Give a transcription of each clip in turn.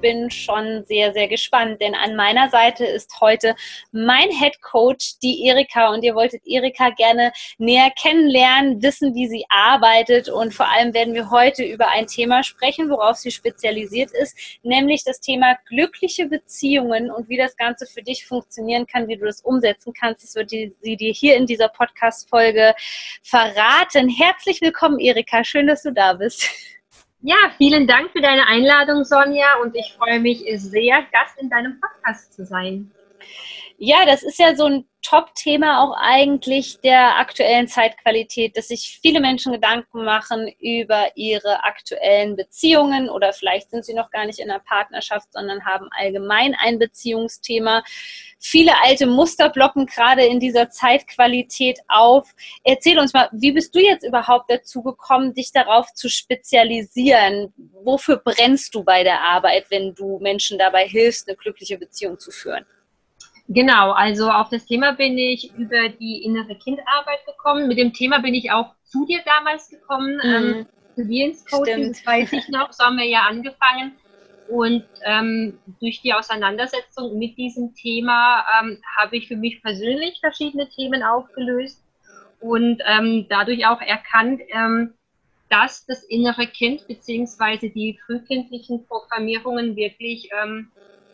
bin schon sehr, sehr gespannt, denn an meiner Seite ist heute mein Head Coach, die Erika. Und ihr wolltet Erika gerne näher kennenlernen, wissen, wie sie arbeitet. Und vor allem werden wir heute über ein Thema sprechen, worauf sie spezialisiert ist, nämlich das Thema glückliche Beziehungen und wie das Ganze für dich funktionieren kann, wie du das umsetzen kannst. Das wird sie dir hier in dieser Podcast-Folge verraten. Herzlich willkommen, Erika. Schön, dass du da bist. Ja, vielen Dank für deine Einladung, Sonja, und ich freue mich sehr, Gast in deinem Podcast zu sein. Ja, das ist ja so ein Top-Thema auch eigentlich der aktuellen Zeitqualität, dass sich viele Menschen Gedanken machen über ihre aktuellen Beziehungen oder vielleicht sind sie noch gar nicht in einer Partnerschaft, sondern haben allgemein ein Beziehungsthema. Viele alte Muster blocken gerade in dieser Zeitqualität auf. Erzähl uns mal, wie bist du jetzt überhaupt dazu gekommen, dich darauf zu spezialisieren? Wofür brennst du bei der Arbeit, wenn du Menschen dabei hilfst, eine glückliche Beziehung zu führen? Genau, also auf das Thema bin ich über die innere Kindarbeit gekommen. Mit dem Thema bin ich auch zu dir damals gekommen, mhm. ähm, zu dir ins Coaching, das weiß ich noch, so haben wir ja angefangen. Und ähm, durch die Auseinandersetzung mit diesem Thema ähm, habe ich für mich persönlich verschiedene Themen aufgelöst und ähm, dadurch auch erkannt, ähm, dass das innere Kind bzw. die frühkindlichen Programmierungen wirklich ähm,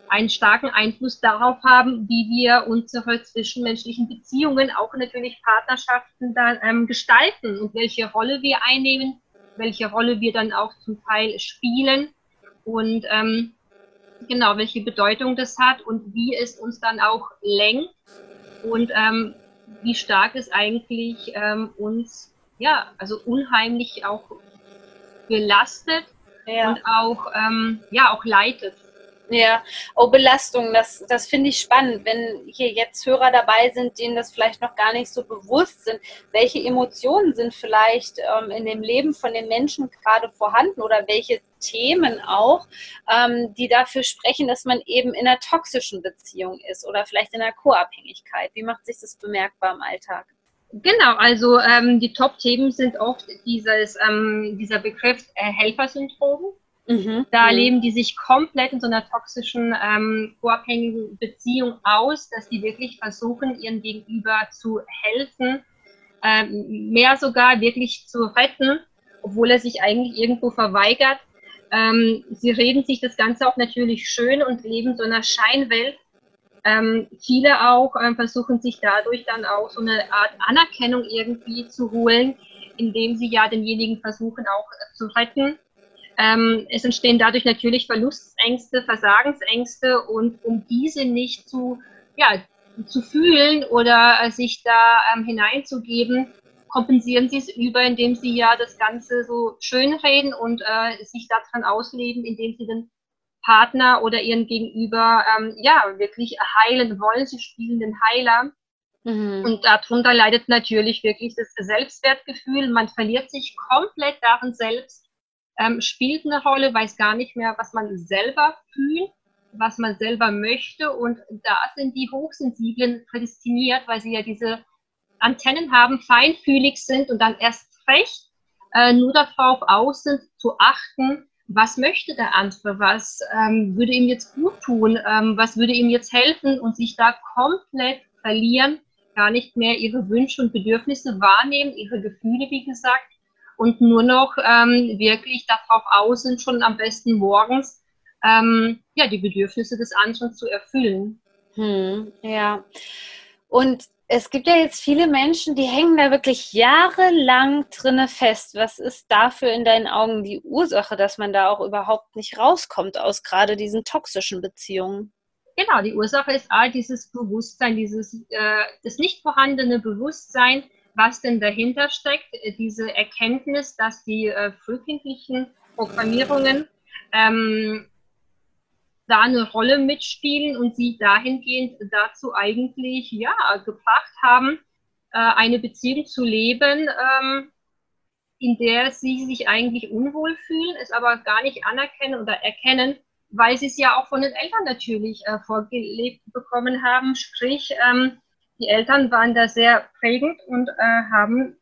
einen starken Einfluss darauf haben, wie wir unsere zwischenmenschlichen Beziehungen, auch natürlich Partnerschaften dann ähm, gestalten und welche Rolle wir einnehmen, welche Rolle wir dann auch zum Teil spielen und ähm, genau, welche Bedeutung das hat und wie es uns dann auch lenkt und ähm, wie stark es eigentlich ähm, uns, ja, also unheimlich auch belastet ja. und auch, ähm, ja, auch leitet. Ja, oh, Belastung, das, das finde ich spannend, wenn hier jetzt Hörer dabei sind, denen das vielleicht noch gar nicht so bewusst sind. Welche Emotionen sind vielleicht ähm, in dem Leben von den Menschen gerade vorhanden oder welche Themen auch, ähm, die dafür sprechen, dass man eben in einer toxischen Beziehung ist oder vielleicht in einer Co-Abhängigkeit? Wie macht sich das bemerkbar im Alltag? Genau, also ähm, die Top-Themen sind oft dieses, ähm, dieser Begriff äh, Helfersyndrom Mhm. Da mhm. leben die sich komplett in so einer toxischen, ähm, vorabhängigen Beziehung aus, dass die wirklich versuchen, ihren Gegenüber zu helfen, ähm, mehr sogar wirklich zu retten, obwohl er sich eigentlich irgendwo verweigert. Ähm, sie reden sich das Ganze auch natürlich schön und leben so einer Scheinwelt. Ähm, viele auch ähm, versuchen sich dadurch dann auch so eine Art Anerkennung irgendwie zu holen, indem sie ja denjenigen versuchen auch äh, zu retten ähm, es entstehen dadurch natürlich Verlustängste, Versagensängste und um diese nicht zu, ja, zu fühlen oder äh, sich da ähm, hineinzugeben, kompensieren sie es über, indem sie ja das Ganze so schönreden und äh, sich daran ausleben, indem sie den Partner oder ihren Gegenüber ähm, ja wirklich heilen wollen. Sie spielen den Heiler. Mhm. Und darunter leidet natürlich wirklich das Selbstwertgefühl. Man verliert sich komplett darin selbst ähm, spielt eine Rolle, weiß gar nicht mehr, was man selber fühlt, was man selber möchte. Und da sind die Hochsensiblen prädestiniert, weil sie ja diese Antennen haben, feinfühlig sind und dann erst recht äh, nur darauf aus sind, zu achten, was möchte der andere, was ähm, würde ihm jetzt gut tun, ähm, was würde ihm jetzt helfen und sich da komplett verlieren, gar nicht mehr ihre Wünsche und Bedürfnisse wahrnehmen, ihre Gefühle, wie gesagt, und nur noch ähm, wirklich darauf aus sind, schon am besten morgens ähm, ja, die Bedürfnisse des anderen zu erfüllen. Hm, ja. Und es gibt ja jetzt viele Menschen, die hängen da wirklich jahrelang drinne fest. Was ist dafür in deinen Augen die Ursache, dass man da auch überhaupt nicht rauskommt aus gerade diesen toxischen Beziehungen? Genau, die Ursache ist all dieses Bewusstsein, dieses äh, das nicht vorhandene Bewusstsein, was denn dahinter steckt, äh, diese Erkenntnis, dass die äh, frühkindlichen Programmierungen ähm, da eine Rolle mitspielen und sie dahingehend dazu eigentlich ja gebracht haben, äh, eine Beziehung zu leben, ähm, in der sie sich eigentlich unwohl fühlen, es aber gar nicht anerkennen oder erkennen, weil sie es ja auch von den Eltern natürlich äh, vorgelebt bekommen haben. Sprich, ähm, die Eltern waren da sehr prägend und äh, haben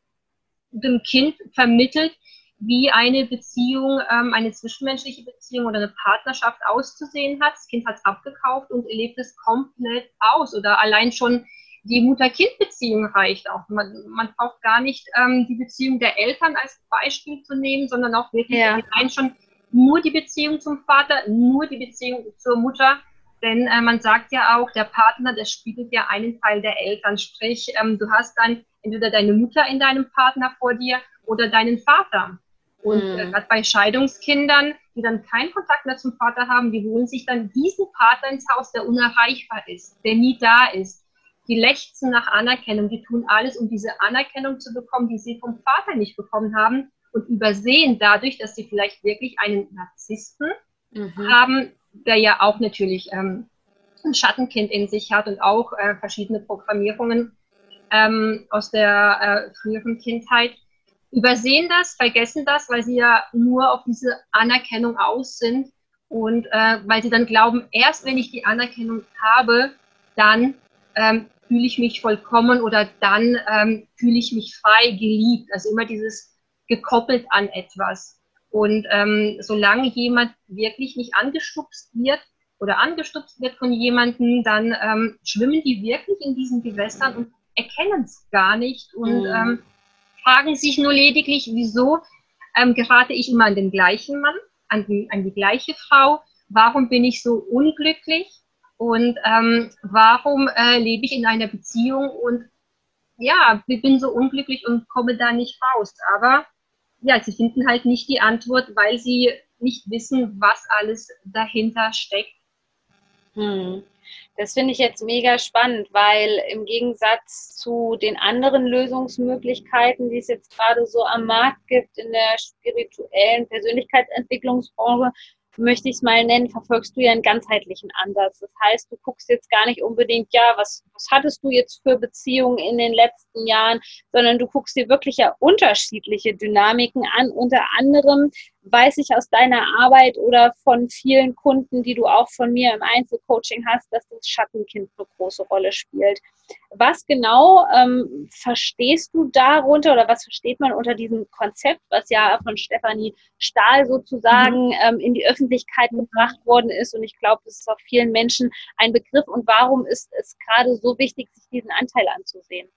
dem Kind vermittelt, wie eine Beziehung, ähm, eine zwischenmenschliche Beziehung oder eine Partnerschaft auszusehen hat. Das Kind hat es abgekauft und erlebt es komplett aus. Oder allein schon die Mutter-Kind-Beziehung reicht auch. Man, man braucht gar nicht ähm, die Beziehung der Eltern als Beispiel zu nehmen, sondern auch wirklich ja. allein schon nur die Beziehung zum Vater, nur die Beziehung zur Mutter. Denn äh, man sagt ja auch, der Partner, der spiegelt ja einen Teil der Eltern. Sprich, ähm, du hast dann entweder deine Mutter in deinem Partner vor dir oder deinen Vater. Und mhm. äh, gerade bei Scheidungskindern, die dann keinen Kontakt mehr zum Vater haben, die holen sich dann diesen Vater ins Haus, der unerreichbar ist, der nie da ist. Die lechzen nach Anerkennung, die tun alles, um diese Anerkennung zu bekommen, die sie vom Vater nicht bekommen haben und übersehen dadurch, dass sie vielleicht wirklich einen Narzissten mhm. haben, der ja auch natürlich ähm, ein Schattenkind in sich hat und auch äh, verschiedene Programmierungen ähm, aus der äh, früheren Kindheit übersehen das, vergessen das, weil sie ja nur auf diese Anerkennung aus sind und äh, weil sie dann glauben, erst wenn ich die Anerkennung habe, dann ähm, fühle ich mich vollkommen oder dann ähm, fühle ich mich frei, geliebt. Also immer dieses gekoppelt an etwas. Und ähm, solange jemand wirklich nicht angestupst wird oder angestupst wird von jemandem, dann ähm, schwimmen die wirklich in diesen Gewässern und erkennen es gar nicht und mhm. ähm, fragen sich nur lediglich, wieso ähm, gerate ich immer an den gleichen Mann, an die, an die gleiche Frau, warum bin ich so unglücklich und ähm, warum äh, lebe ich in einer Beziehung und ja, ich bin so unglücklich und komme da nicht raus. Aber ja, sie finden halt nicht die Antwort, weil sie nicht wissen, was alles dahinter steckt. Hm. Das finde ich jetzt mega spannend, weil im Gegensatz zu den anderen Lösungsmöglichkeiten, die es jetzt gerade so am Markt gibt in der spirituellen Persönlichkeitsentwicklungsbranche, möchte ich es mal nennen, verfolgst du ja einen ganzheitlichen Ansatz. Das heißt, du guckst jetzt gar nicht unbedingt, ja, was, was hattest du jetzt für Beziehungen in den letzten Jahren, sondern du guckst dir wirklich ja unterschiedliche Dynamiken an. Unter anderem weiß ich aus deiner Arbeit oder von vielen Kunden, die du auch von mir im Einzelcoaching hast, dass das Schattenkind eine große Rolle spielt. Was genau ähm, verstehst du darunter oder was versteht man unter diesem Konzept, was ja von Stefanie Stahl sozusagen mhm. ähm, in die Öffentlichkeit gebracht worden ist? Und ich glaube, das ist auch vielen Menschen ein Begriff. Und warum ist es gerade so wichtig, sich diesen Anteil anzusehen?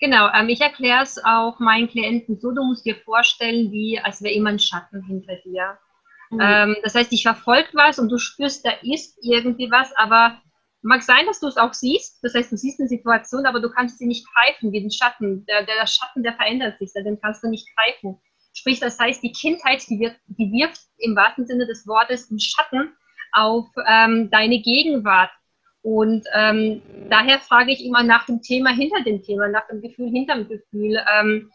Genau, ähm, ich erkläre es auch meinen Klienten so, du musst dir vorstellen, wie als wäre immer ein Schatten hinter dir. Mhm. Ähm, das heißt, ich verfolgt was und du spürst, da ist irgendwie was, aber mag sein, dass du es auch siehst. Das heißt, du siehst eine Situation, aber du kannst sie nicht greifen, wie den Schatten. Der, der Schatten, der verändert sich, den kannst du nicht greifen. Sprich, das heißt, die Kindheit, die, wird, die wirft im wahrsten Sinne des Wortes einen Schatten auf ähm, deine Gegenwart. Und ähm, daher frage ich immer nach dem Thema hinter dem Thema, nach dem Gefühl hinter dem Gefühl. Ähm,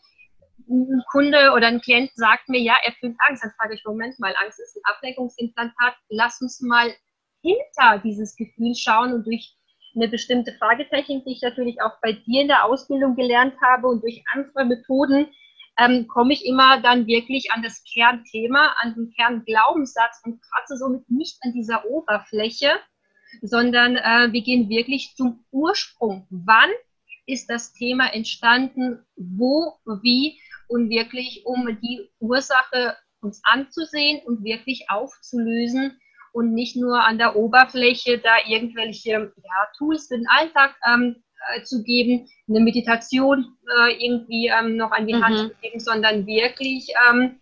ein Kunde oder ein Klient sagt mir, ja, er fühlt Angst. Dann frage ich, Moment mal, Angst ist ein Ablenkungsimplantat. Lass uns mal hinter dieses Gefühl schauen und durch eine bestimmte Fragetechnik, die ich natürlich auch bei dir in der Ausbildung gelernt habe und durch andere Methoden, ähm, komme ich immer dann wirklich an das Kernthema, an den Kernglaubenssatz und kratze somit nicht an dieser Oberfläche, sondern äh, wir gehen wirklich zum Ursprung. Wann ist das Thema entstanden? Wo, wie? Und wirklich, um die Ursache uns anzusehen und wirklich aufzulösen und nicht nur an der Oberfläche da irgendwelche ja, Tools für den Alltag ähm, äh, zu geben, eine Meditation äh, irgendwie ähm, noch an die mhm. Hand zu geben, sondern wirklich ähm,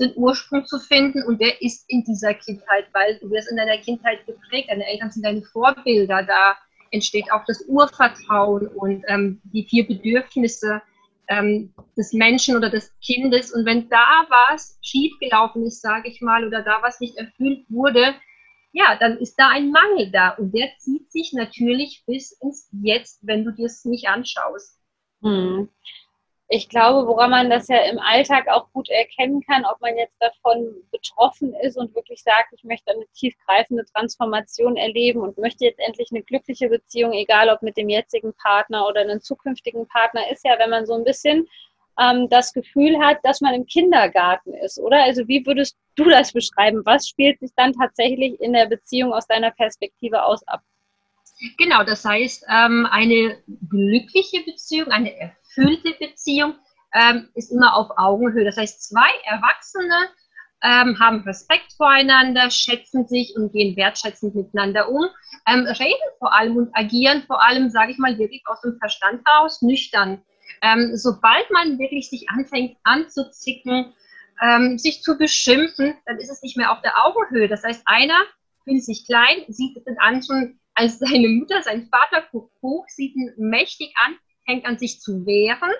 den Ursprung zu finden und wer ist in dieser Kindheit, weil du wirst in deiner Kindheit geprägt, deine Eltern sind deine Vorbilder, da entsteht auch das Urvertrauen und ähm, die vier Bedürfnisse ähm, des Menschen oder des Kindes und wenn da was schiefgelaufen ist, sage ich mal, oder da was nicht erfüllt wurde, ja, dann ist da ein Mangel da und der zieht sich natürlich bis ins Jetzt, wenn du dir es nicht anschaust. Hm. Ich glaube, woran man das ja im Alltag auch gut erkennen kann, ob man jetzt davon betroffen ist und wirklich sagt, ich möchte eine tiefgreifende Transformation erleben und möchte jetzt endlich eine glückliche Beziehung, egal ob mit dem jetzigen Partner oder einem zukünftigen Partner, ist ja, wenn man so ein bisschen ähm, das Gefühl hat, dass man im Kindergarten ist, oder? Also wie würdest du das beschreiben? Was spielt sich dann tatsächlich in der Beziehung aus deiner Perspektive aus ab? Genau, das heißt, ähm, eine glückliche Beziehung, eine erfüllte Beziehung ähm, ist immer auf Augenhöhe. Das heißt, zwei Erwachsene ähm, haben Respekt voreinander, schätzen sich und gehen wertschätzend miteinander um, ähm, reden vor allem und agieren vor allem, sage ich mal, wirklich aus dem Verstand heraus, nüchtern. Ähm, sobald man wirklich sich anfängt anzuzicken, ähm, sich zu beschimpfen, dann ist es nicht mehr auf der Augenhöhe. Das heißt, einer fühlt sich klein, sieht den anderen als seine Mutter, sein Vater guckt hoch, sieht ihn mächtig an, fängt an sich zu wehren.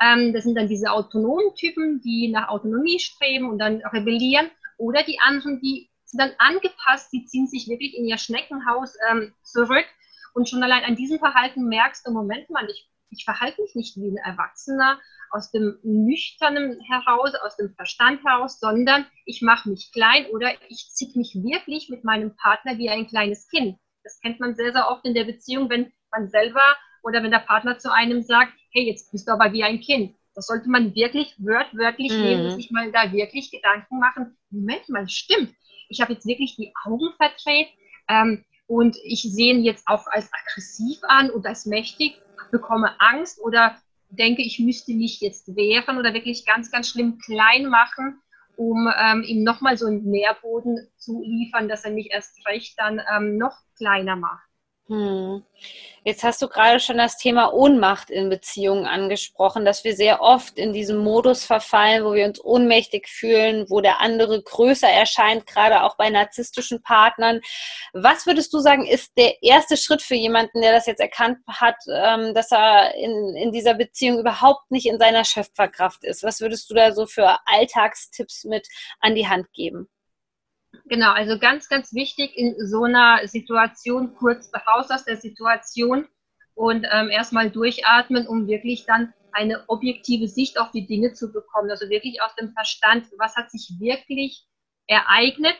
Ähm, das sind dann diese autonomen Typen, die nach Autonomie streben und dann rebellieren. Oder die anderen, die sind dann angepasst, die ziehen sich wirklich in ihr Schneckenhaus ähm, zurück. Und schon allein an diesem Verhalten merkst du, Moment mal, ich, ich verhalte mich nicht wie ein Erwachsener aus dem Nüchternen heraus, aus dem Verstand heraus, sondern ich mache mich klein oder ich ziehe mich wirklich mit meinem Partner wie ein kleines Kind. Das kennt man sehr, sehr oft in der Beziehung, wenn man selber oder wenn der Partner zu einem sagt, hey, jetzt bist du aber wie ein Kind. Das sollte man wirklich wörtwörtlich mhm. nehmen sich mal da wirklich Gedanken machen. Moment mal, stimmt. Ich habe jetzt wirklich die Augen verdreht ähm, und ich sehe ihn jetzt auch als aggressiv an und als mächtig, bekomme Angst oder denke, ich müsste mich jetzt wehren oder wirklich ganz, ganz schlimm klein machen um ähm, ihm nochmal so einen Nährboden zu liefern, dass er mich erst recht dann ähm, noch kleiner macht. Hm. Jetzt hast du gerade schon das Thema Ohnmacht in Beziehungen angesprochen, dass wir sehr oft in diesem Modus verfallen, wo wir uns ohnmächtig fühlen, wo der andere größer erscheint, gerade auch bei narzisstischen Partnern. Was würdest du sagen, ist der erste Schritt für jemanden, der das jetzt erkannt hat, ähm, dass er in, in dieser Beziehung überhaupt nicht in seiner Schöpferkraft ist? Was würdest du da so für Alltagstipps mit an die Hand geben? Genau, also ganz, ganz wichtig in so einer Situation kurz raus aus der Situation und ähm, erstmal durchatmen, um wirklich dann eine objektive Sicht auf die Dinge zu bekommen. Also wirklich aus dem Verstand, was hat sich wirklich ereignet,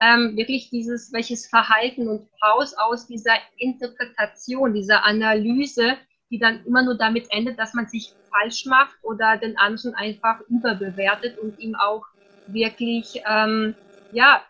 ähm, wirklich dieses, welches Verhalten und raus aus dieser Interpretation, dieser Analyse, die dann immer nur damit endet, dass man sich falsch macht oder den anderen einfach überbewertet und ihm auch wirklich, ähm, ja,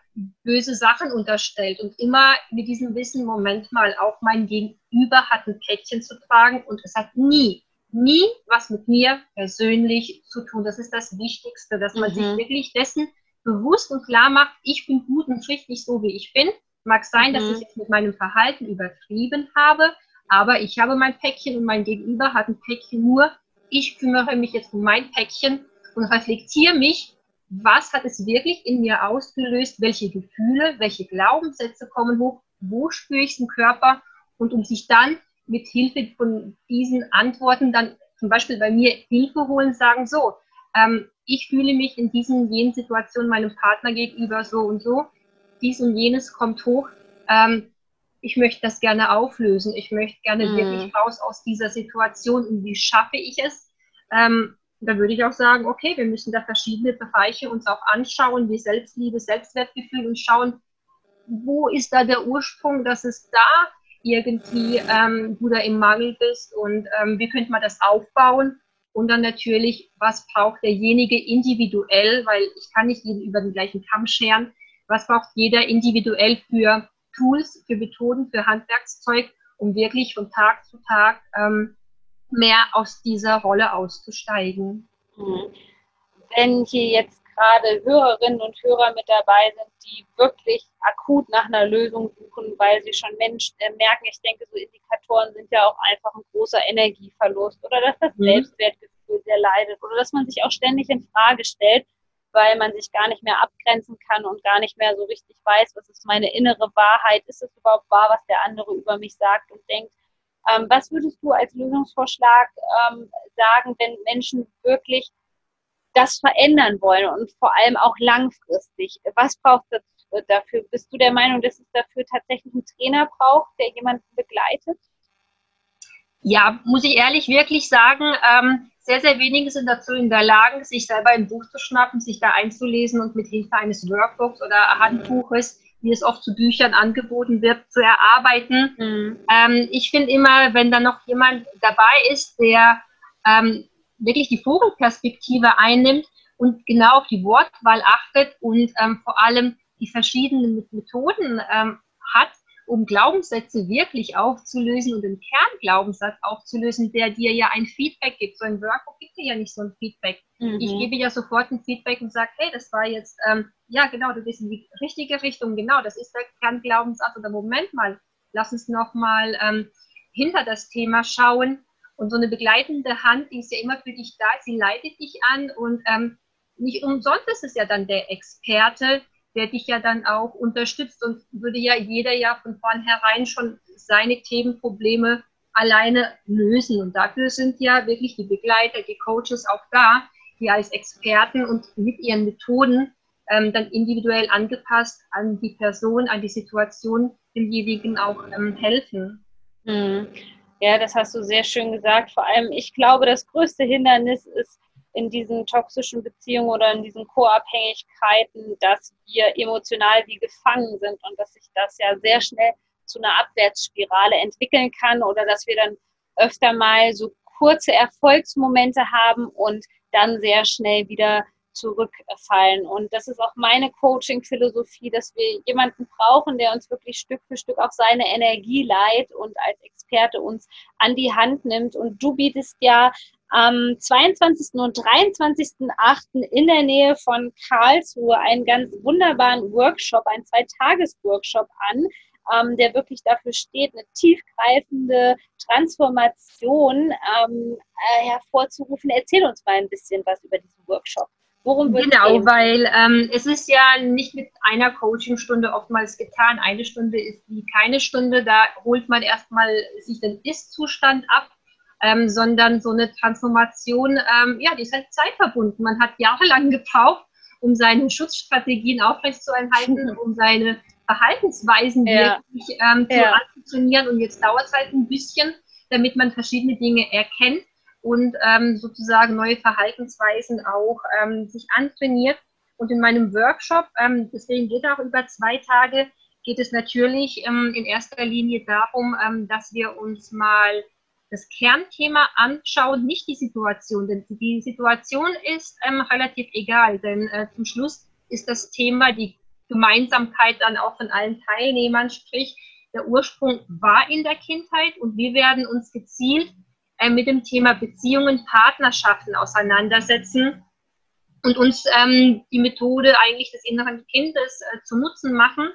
böse Sachen unterstellt und immer mit diesem Wissen, Moment mal, auch mein Gegenüber hat ein Päckchen zu tragen und es hat nie, nie was mit mir persönlich zu tun. Das ist das Wichtigste, dass man mhm. sich wirklich dessen bewusst und klar macht, ich bin gut und richtig so, wie ich bin. Mag sein, mhm. dass ich jetzt mit meinem Verhalten übertrieben habe, aber ich habe mein Päckchen und mein Gegenüber hat ein Päckchen nur. Ich kümmere mich jetzt um mein Päckchen und reflektiere mich was hat es wirklich in mir ausgelöst, welche Gefühle, welche Glaubenssätze kommen hoch, wo spüre ich es im Körper? Und um sich dann mit Hilfe von diesen Antworten dann zum Beispiel bei mir Hilfe holen, sagen so, ähm, ich fühle mich in diesen jenen Situationen meinem Partner gegenüber so und so, dies und jenes kommt hoch, ähm, ich möchte das gerne auflösen, ich möchte gerne mhm. wirklich raus aus dieser Situation. Und wie schaffe ich es? Ähm, da würde ich auch sagen, okay, wir müssen da verschiedene Bereiche uns auch anschauen, wie Selbstliebe, Selbstwertgefühl und schauen, wo ist da der Ursprung, dass es da irgendwie ähm, du da im Mangel bist und ähm, wie könnte man das aufbauen? Und dann natürlich, was braucht derjenige individuell, weil ich kann nicht jeden über den gleichen Kamm scheren, was braucht jeder individuell für Tools, für Methoden, für Handwerkszeug, um wirklich von Tag zu Tag ähm, mehr aus dieser Rolle auszusteigen. Mhm. Wenn hier jetzt gerade Hörerinnen und Hörer mit dabei sind, die wirklich akut nach einer Lösung suchen, weil sie schon Menschen äh, merken, ich denke, so Indikatoren sind ja auch einfach ein großer Energieverlust oder dass das mhm. Selbstwertgefühl sehr leidet oder dass man sich auch ständig in Frage stellt, weil man sich gar nicht mehr abgrenzen kann und gar nicht mehr so richtig weiß, was ist meine innere Wahrheit, ist es überhaupt wahr, was der andere über mich sagt und denkt. Ähm, was würdest du als Lösungsvorschlag ähm, sagen, wenn Menschen wirklich das verändern wollen und vor allem auch langfristig? Was braucht es dafür? Bist du der Meinung, dass es dafür tatsächlich einen Trainer braucht, der jemanden begleitet? Ja, muss ich ehrlich wirklich sagen, ähm, sehr, sehr wenige sind dazu in der Lage, sich selber ein Buch zu schnappen, sich da einzulesen und mit Hilfe eines Workbooks oder Handbuches, wie es oft zu Büchern angeboten wird, zu erarbeiten. Mhm. Ähm, ich finde immer, wenn da noch jemand dabei ist, der ähm, wirklich die Vogelperspektive einnimmt und genau auf die Wortwahl achtet und ähm, vor allem die verschiedenen Methoden ähm, hat, um Glaubenssätze wirklich aufzulösen und den Kernglaubenssatz aufzulösen, der dir ja ein Feedback gibt. So ein Workbook gibt dir ja nicht so ein Feedback. Mhm. Ich gebe ja sofort ein Feedback und sage, hey, das war jetzt, ähm, ja genau, du bist in die richtige Richtung, genau, das ist der Kernglaubenssatz. Oder Moment mal, lass uns nochmal ähm, hinter das Thema schauen. Und so eine begleitende Hand, die ist ja immer für dich da, sie leitet dich an und ähm, nicht umsonst ist es ja dann der Experte, der dich ja dann auch unterstützt und würde ja jeder ja von vornherein schon seine Themenprobleme alleine lösen. Und dafür sind ja wirklich die Begleiter, die Coaches auch da, die als Experten und mit ihren Methoden ähm, dann individuell angepasst an die Person, an die Situation demjenigen auch ähm, helfen. Hm. Ja, das hast du sehr schön gesagt. Vor allem, ich glaube, das größte Hindernis ist, in diesen toxischen Beziehungen oder in diesen Co-Abhängigkeiten, dass wir emotional wie gefangen sind und dass sich das ja sehr schnell zu einer Abwärtsspirale entwickeln kann oder dass wir dann öfter mal so kurze Erfolgsmomente haben und dann sehr schnell wieder zurückfallen. Und das ist auch meine Coaching-Philosophie, dass wir jemanden brauchen, der uns wirklich Stück für Stück auch seine Energie leiht und als Experte uns an die Hand nimmt. Und du bietest ja am 22. und 23.8. in der Nähe von Karlsruhe einen ganz wunderbaren Workshop, einen Zweitages-Workshop an, ähm, der wirklich dafür steht, eine tiefgreifende Transformation ähm, äh, hervorzurufen. Erzähl uns mal ein bisschen was über diesen Workshop. Worum wird genau, gehen? weil ähm, es ist ja nicht mit einer Coachingstunde oftmals getan. Eine Stunde ist wie keine Stunde. Da holt man erstmal sich den Ist-Zustand ab ähm, sondern so eine Transformation, ähm, ja, die ist halt zeitverbunden. Man hat jahrelang gebraucht, um seine Schutzstrategien aufrechtzuerhalten, mhm. um seine Verhaltensweisen ja. wirklich ähm, zu ja. anzutrainieren. Und jetzt dauert es halt ein bisschen, damit man verschiedene Dinge erkennt und ähm, sozusagen neue Verhaltensweisen auch ähm, sich antrainiert. Und in meinem Workshop, ähm, deswegen geht er auch über zwei Tage, geht es natürlich ähm, in erster Linie darum, ähm, dass wir uns mal das Kernthema anschauen, nicht die Situation. Denn die Situation ist ähm, relativ egal, denn äh, zum Schluss ist das Thema die Gemeinsamkeit dann auch von allen Teilnehmern, sprich der Ursprung war in der Kindheit und wir werden uns gezielt äh, mit dem Thema Beziehungen, Partnerschaften auseinandersetzen und uns ähm, die Methode eigentlich des inneren Kindes äh, zu Nutzen machen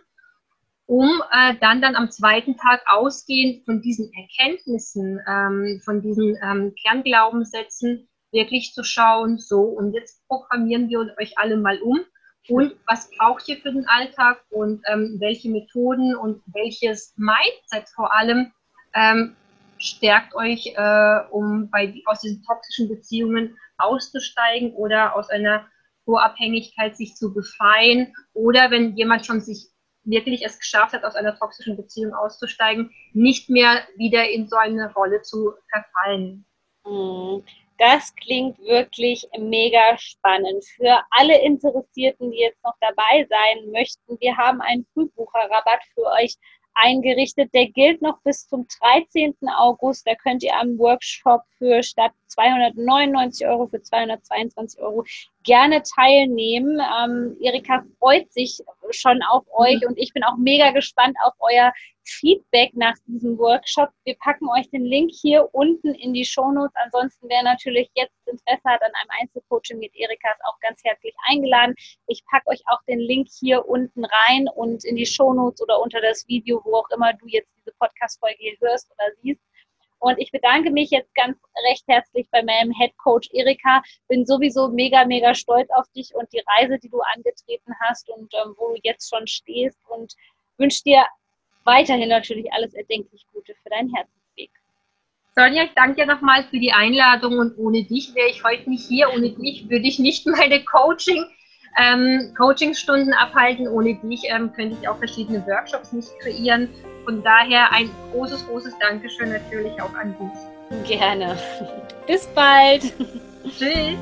um äh, dann dann am zweiten Tag ausgehend von diesen Erkenntnissen, ähm, von diesen ähm, Kernglaubenssätzen wirklich zu schauen, so und jetzt programmieren wir euch alle mal um. Und was braucht ihr für den Alltag? Und ähm, welche Methoden und welches Mindset vor allem ähm, stärkt euch, äh, um bei, aus diesen toxischen Beziehungen auszusteigen oder aus einer Vorabhängigkeit sich zu befreien? Oder wenn jemand schon sich wirklich es geschafft hat, aus einer toxischen Beziehung auszusteigen, nicht mehr wieder in so eine Rolle zu verfallen. Mhm. Das klingt wirklich mega spannend. Für alle Interessierten, die jetzt noch dabei sein möchten, wir haben einen Frühbucherrabatt für euch eingerichtet. Der gilt noch bis zum 13. August. Da könnt ihr am Workshop für statt 299 Euro für 222 Euro gerne teilnehmen. Ähm, Erika freut sich schon auf euch und ich bin auch mega gespannt auf euer Feedback nach diesem Workshop. Wir packen euch den Link hier unten in die Shownotes. Ansonsten, wer natürlich jetzt Interesse hat an einem Einzelcoaching mit Erika, ist auch ganz herzlich eingeladen. Ich packe euch auch den Link hier unten rein und in die Shownotes oder unter das Video, wo auch immer du jetzt diese Podcast-Folge hier hörst oder siehst. Und ich bedanke mich jetzt ganz recht herzlich bei meinem Head Coach Erika. Bin sowieso mega, mega stolz auf dich und die Reise, die du angetreten hast und ähm, wo du jetzt schon stehst und wünsche dir weiterhin natürlich alles erdenklich Gute für deinen Herzensweg. Sonja, ich danke dir nochmal für die Einladung und ohne dich wäre ich heute nicht hier. Ohne dich würde ich nicht meine Coaching, ähm, Coachingstunden abhalten. Ohne dich ähm, könnte ich auch verschiedene Workshops nicht kreieren. Von daher ein großes, großes Dankeschön natürlich auch an dich. Gerne. Bis bald. Tschüss.